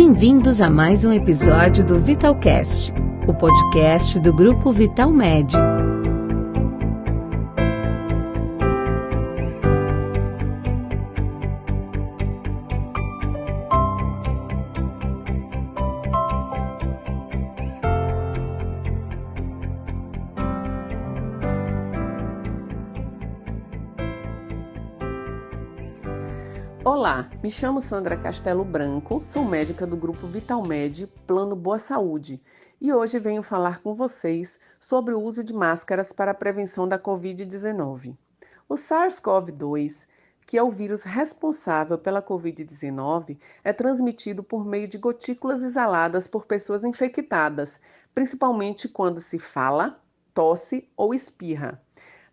Bem-vindos a mais um episódio do Vitalcast, o podcast do grupo Vital Med. Olá, me chamo Sandra Castelo Branco, sou médica do grupo Vitalmed Plano Boa Saúde e hoje venho falar com vocês sobre o uso de máscaras para a prevenção da Covid-19. O SARS-CoV-2, que é o vírus responsável pela Covid-19, é transmitido por meio de gotículas exaladas por pessoas infectadas, principalmente quando se fala, tosse ou espirra.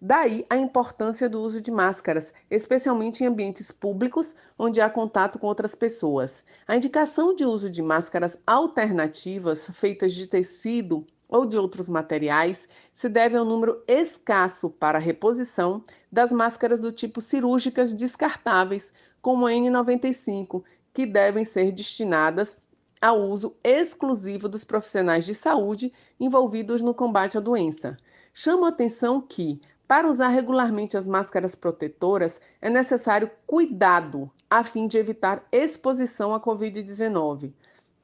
Daí a importância do uso de máscaras, especialmente em ambientes públicos onde há contato com outras pessoas. A indicação de uso de máscaras alternativas feitas de tecido ou de outros materiais se deve ao número escasso para reposição das máscaras do tipo cirúrgicas descartáveis, como a N95, que devem ser destinadas ao uso exclusivo dos profissionais de saúde envolvidos no combate à doença. Chamo a atenção que, para usar regularmente as máscaras protetoras, é necessário cuidado a fim de evitar exposição à Covid-19.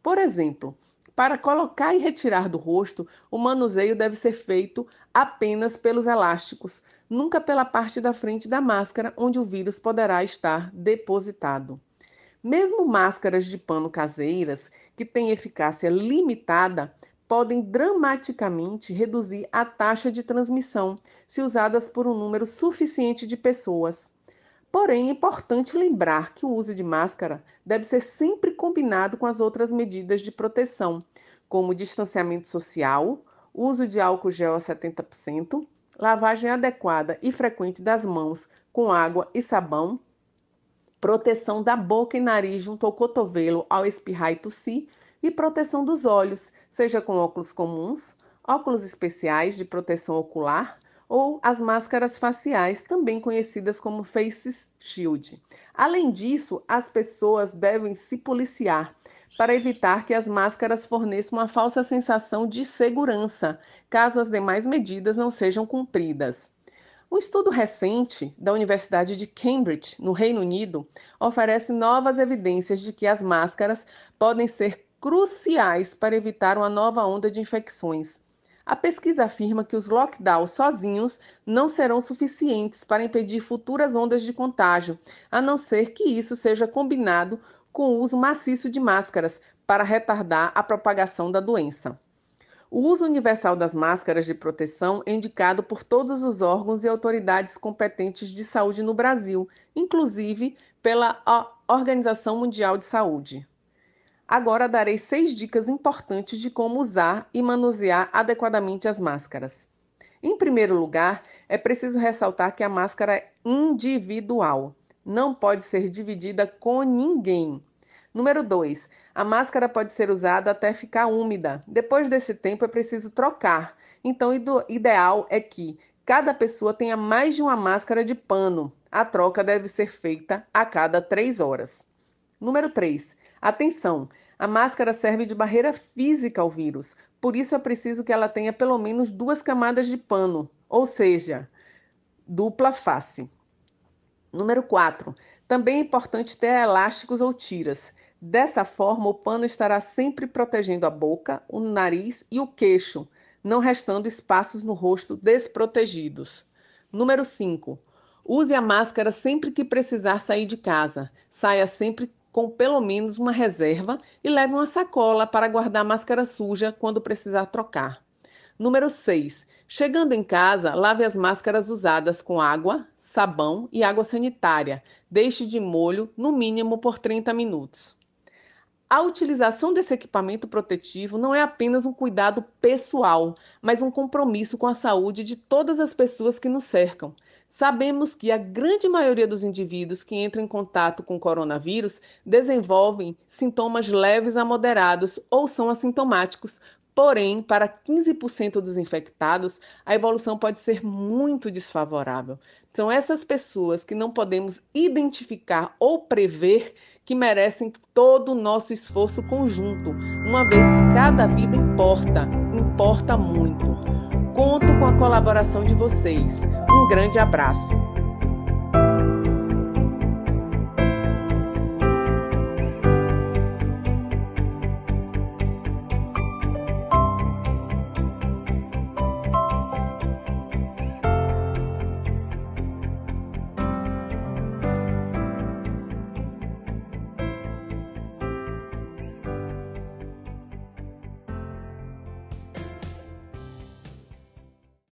Por exemplo, para colocar e retirar do rosto, o manuseio deve ser feito apenas pelos elásticos, nunca pela parte da frente da máscara onde o vírus poderá estar depositado. Mesmo máscaras de pano caseiras, que têm eficácia limitada, podem dramaticamente reduzir a taxa de transmissão se usadas por um número suficiente de pessoas. Porém, é importante lembrar que o uso de máscara deve ser sempre combinado com as outras medidas de proteção, como distanciamento social, uso de álcool gel a 70%, lavagem adequada e frequente das mãos com água e sabão, proteção da boca e nariz junto ao cotovelo ao espirrar e tossir e proteção dos olhos, seja com óculos comuns, óculos especiais de proteção ocular ou as máscaras faciais, também conhecidas como face shield. Além disso, as pessoas devem se policiar para evitar que as máscaras forneçam uma falsa sensação de segurança, caso as demais medidas não sejam cumpridas. Um estudo recente da Universidade de Cambridge, no Reino Unido, oferece novas evidências de que as máscaras podem ser cruciais para evitar uma nova onda de infecções. A pesquisa afirma que os lockdowns sozinhos não serão suficientes para impedir futuras ondas de contágio, a não ser que isso seja combinado com o uso maciço de máscaras para retardar a propagação da doença. O uso universal das máscaras de proteção é indicado por todos os órgãos e autoridades competentes de saúde no Brasil, inclusive pela Organização Mundial de Saúde. Agora darei seis dicas importantes de como usar e manusear adequadamente as máscaras. Em primeiro lugar, é preciso ressaltar que a máscara é individual, não pode ser dividida com ninguém. Número 2. A máscara pode ser usada até ficar úmida. Depois desse tempo é preciso trocar. Então, o ideal é que cada pessoa tenha mais de uma máscara de pano. A troca deve ser feita a cada três horas. Número 3. Atenção! A máscara serve de barreira física ao vírus, por isso é preciso que ela tenha pelo menos duas camadas de pano, ou seja, dupla face. Número 4. Também é importante ter elásticos ou tiras. Dessa forma, o pano estará sempre protegendo a boca, o nariz e o queixo, não restando espaços no rosto desprotegidos. Número 5. Use a máscara sempre que precisar sair de casa. Saia sempre com pelo menos uma reserva e leve uma sacola para guardar máscara suja quando precisar trocar. Número 6. Chegando em casa, lave as máscaras usadas com água, sabão e água sanitária. Deixe de molho no mínimo por 30 minutos. A utilização desse equipamento protetivo não é apenas um cuidado pessoal, mas um compromisso com a saúde de todas as pessoas que nos cercam. Sabemos que a grande maioria dos indivíduos que entram em contato com coronavírus desenvolvem sintomas leves a moderados ou são assintomáticos. Porém, para 15% dos infectados, a evolução pode ser muito desfavorável. São essas pessoas que não podemos identificar ou prever que merecem todo o nosso esforço conjunto, uma vez que cada vida importa, importa muito. Conto com a colaboração de vocês. Um grande abraço.